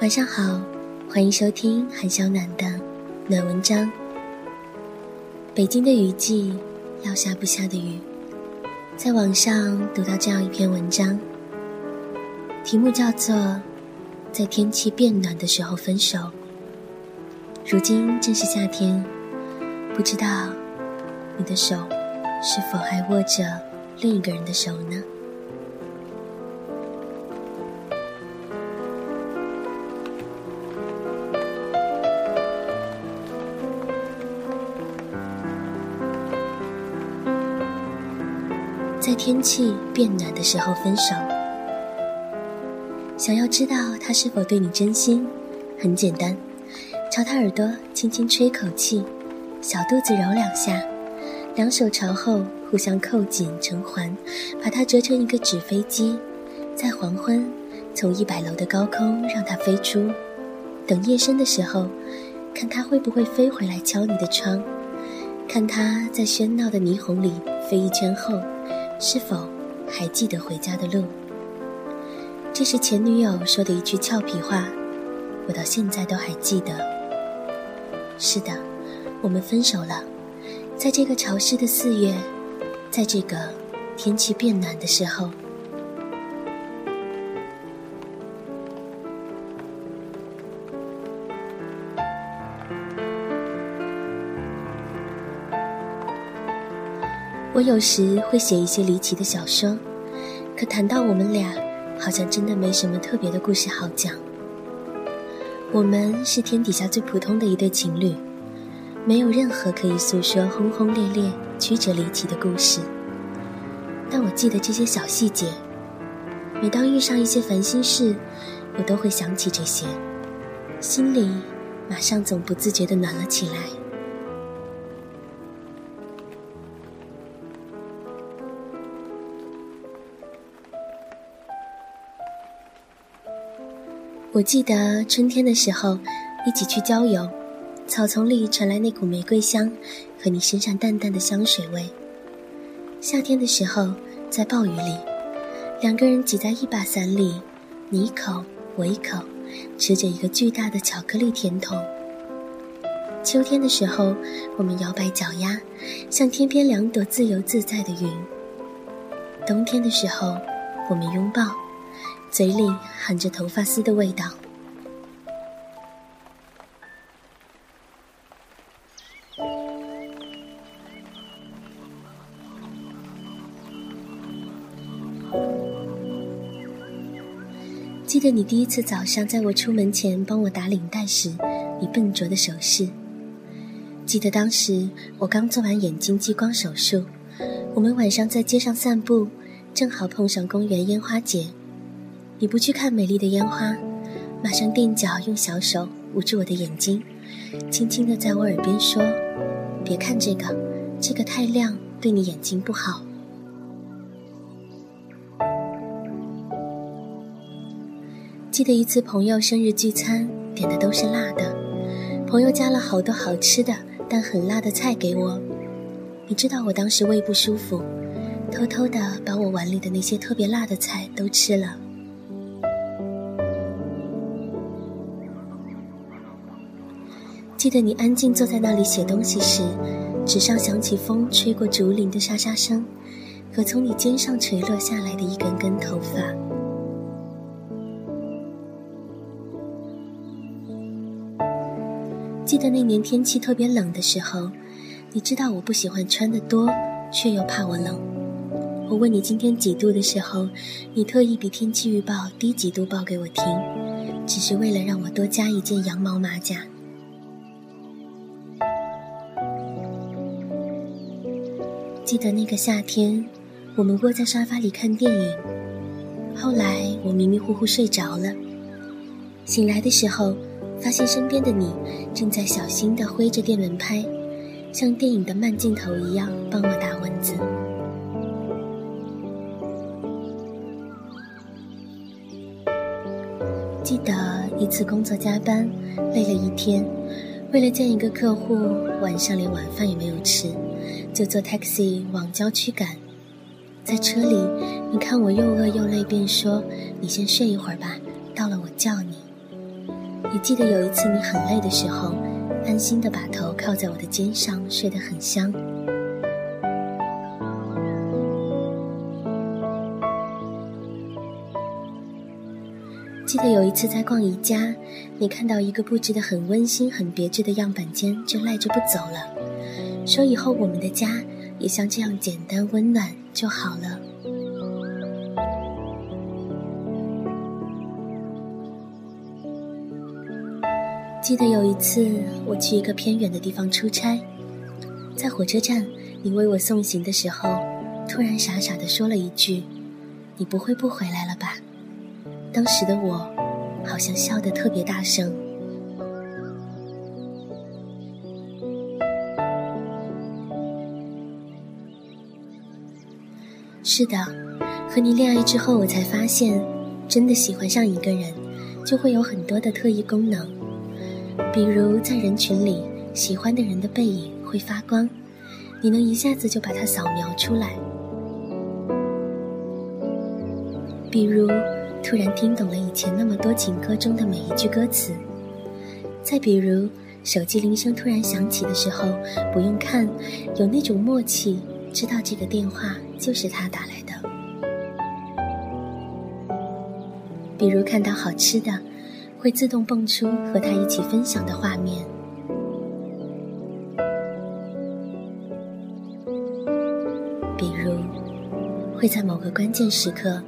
晚上好，欢迎收听韩小暖的暖文章。北京的雨季，要下不下的雨，在网上读到这样一篇文章，题目叫做《在天气变暖的时候分手》。如今正是夏天，不知道你的手是否还握着另一个人的手呢？在天气变暖的时候分手，想要知道他是否对你真心，很简单，朝他耳朵轻轻吹口气，小肚子揉两下，两手朝后互相扣紧成环，把它折成一个纸飞机，在黄昏从一百楼的高空让它飞出，等夜深的时候，看它会不会飞回来敲你的窗，看它在喧闹的霓虹里飞一圈后。是否还记得回家的路？这是前女友说的一句俏皮话，我到现在都还记得。是的，我们分手了，在这个潮湿的四月，在这个天气变暖的时候。我有时会写一些离奇的小说，可谈到我们俩，好像真的没什么特别的故事好讲。我们是天底下最普通的一对情侣，没有任何可以诉说轰轰烈烈、曲折离奇的故事。但我记得这些小细节，每当遇上一些烦心事，我都会想起这些，心里马上总不自觉地暖了起来。我记得春天的时候，一起去郊游，草丛里传来那股玫瑰香，和你身上淡淡的香水味。夏天的时候，在暴雨里，两个人挤在一把伞里，你一口我一口，吃着一个巨大的巧克力甜筒。秋天的时候，我们摇摆脚丫，像天边两朵自由自在的云。冬天的时候，我们拥抱。嘴里含着头发丝的味道。记得你第一次早上在我出门前帮我打领带时，你笨拙的手势。记得当时我刚做完眼睛激光手术，我们晚上在街上散步，正好碰上公园烟花节。你不去看美丽的烟花，马上垫脚用小手捂住我的眼睛，轻轻地在我耳边说：“别看这个，这个太亮，对你眼睛不好。”记得一次朋友生日聚餐，点的都是辣的，朋友加了好多好吃的但很辣的菜给我。你知道我当时胃不舒服，偷偷的把我碗里的那些特别辣的菜都吃了。记得你安静坐在那里写东西时，纸上响起风吹过竹林的沙沙声，和从你肩上垂落下来的一根根头发。记得那年天气特别冷的时候，你知道我不喜欢穿的多，却又怕我冷。我问你今天几度的时候，你特意比天气预报低几度报给我听，只是为了让我多加一件羊毛马甲。记得那个夏天，我们窝在沙发里看电影。后来我迷迷糊糊睡着了，醒来的时候，发现身边的你正在小心地挥着电蚊拍，像电影的慢镜头一样帮我打蚊子。记得一次工作加班，累了一天，为了见一个客户，晚上连晚饭也没有吃。就坐 taxi 往郊区赶，在车里，你看我又饿又累，便说：“你先睡一会儿吧，到了我叫你。”也记得有一次你很累的时候，安心的把头靠在我的肩上，睡得很香。记得有一次在逛宜家，你看到一个布置的很温馨、很别致的样板间，就赖着不走了，说以后我们的家也像这样简单温暖就好了。记得有一次我去一个偏远的地方出差，在火车站，你为我送行的时候，突然傻傻的说了一句：“你不会不回来了吧？”当时的我，好像笑得特别大声。是的，和你恋爱之后，我才发现，真的喜欢上一个人，就会有很多的特异功能。比如在人群里，喜欢的人的背影会发光，你能一下子就把它扫描出来。比如。突然听懂了以前那么多情歌中的每一句歌词。再比如，手机铃声突然响起的时候，不用看，有那种默契，知道这个电话就是他打来的。比如看到好吃的，会自动蹦出和他一起分享的画面。比如，会在某个关键时刻。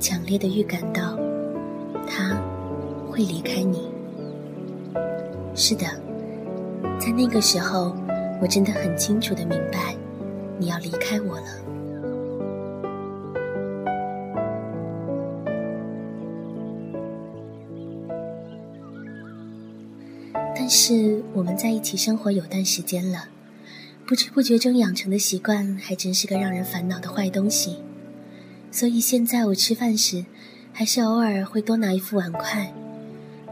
强烈的预感到，他会离开你。是的，在那个时候，我真的很清楚的明白，你要离开我了。但是我们在一起生活有段时间了，不知不觉中养成的习惯，还真是个让人烦恼的坏东西。所以现在我吃饭时，还是偶尔会多拿一副碗筷，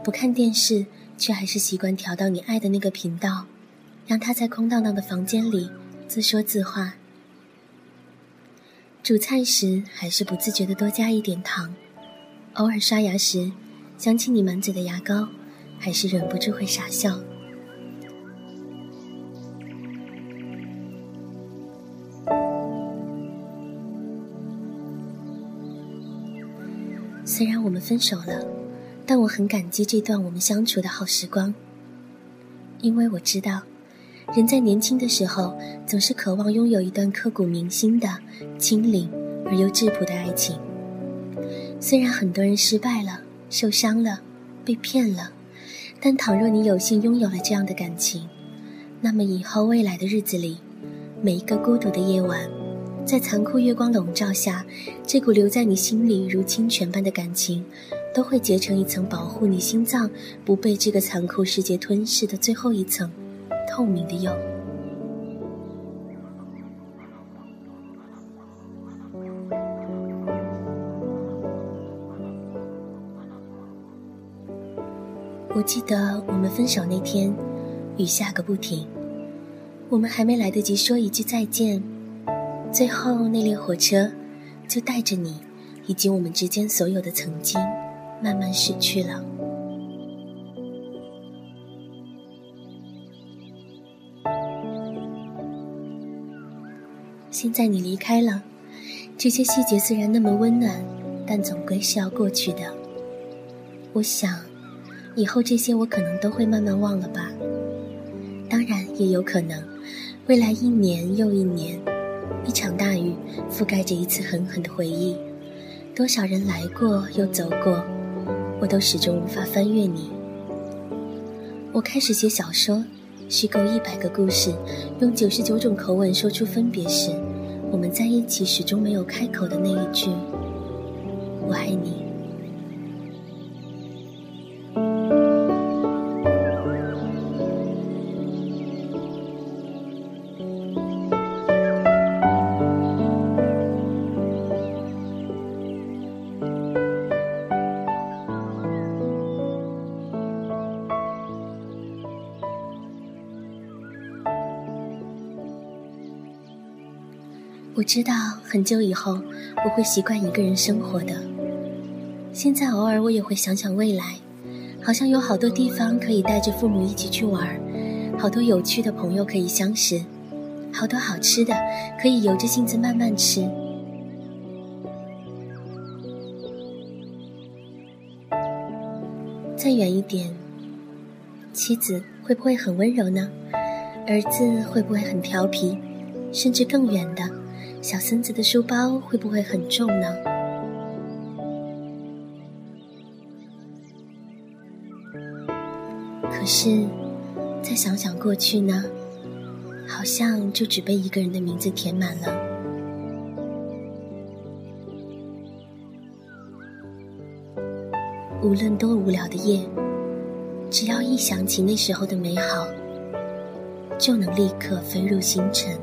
不看电视，却还是习惯调到你爱的那个频道，让它在空荡荡的房间里自说自话。煮菜时还是不自觉的多加一点糖，偶尔刷牙时，想起你满嘴的牙膏，还是忍不住会傻笑。虽然我们分手了，但我很感激这段我们相处的好时光。因为我知道，人在年轻的时候总是渴望拥有一段刻骨铭心的、清灵而又质朴的爱情。虽然很多人失败了、受伤了、被骗了，但倘若你有幸拥有了这样的感情，那么以后未来的日子里，每一个孤独的夜晚。在残酷月光笼罩下，这股留在你心里如清泉般的感情，都会结成一层保护你心脏不被这个残酷世界吞噬的最后一层透明的釉。我记得我们分手那天，雨下个不停，我们还没来得及说一句再见。最后，那列火车就带着你，以及我们之间所有的曾经，慢慢驶去了。现在你离开了，这些细节虽然那么温暖，但总归是要过去的。我想，以后这些我可能都会慢慢忘了吧。当然，也有可能，未来一年又一年。一场大雨覆盖着一次狠狠的回忆，多少人来过又走过，我都始终无法翻越你。我开始写小说，虚构一百个故事，用九十九种口吻说出分别时，我们在一起始终没有开口的那一句“我爱你”。我知道很久以后我会习惯一个人生活的。现在偶尔我也会想想未来，好像有好多地方可以带着父母一起去玩，好多有趣的朋友可以相识，好多好吃的可以由着性子慢慢吃。再远一点，妻子会不会很温柔呢？儿子会不会很调皮？甚至更远的，小孙子的书包会不会很重呢？可是，再想想过去呢，好像就只被一个人的名字填满了。无论多无聊的夜，只要一想起那时候的美好，就能立刻飞入星辰。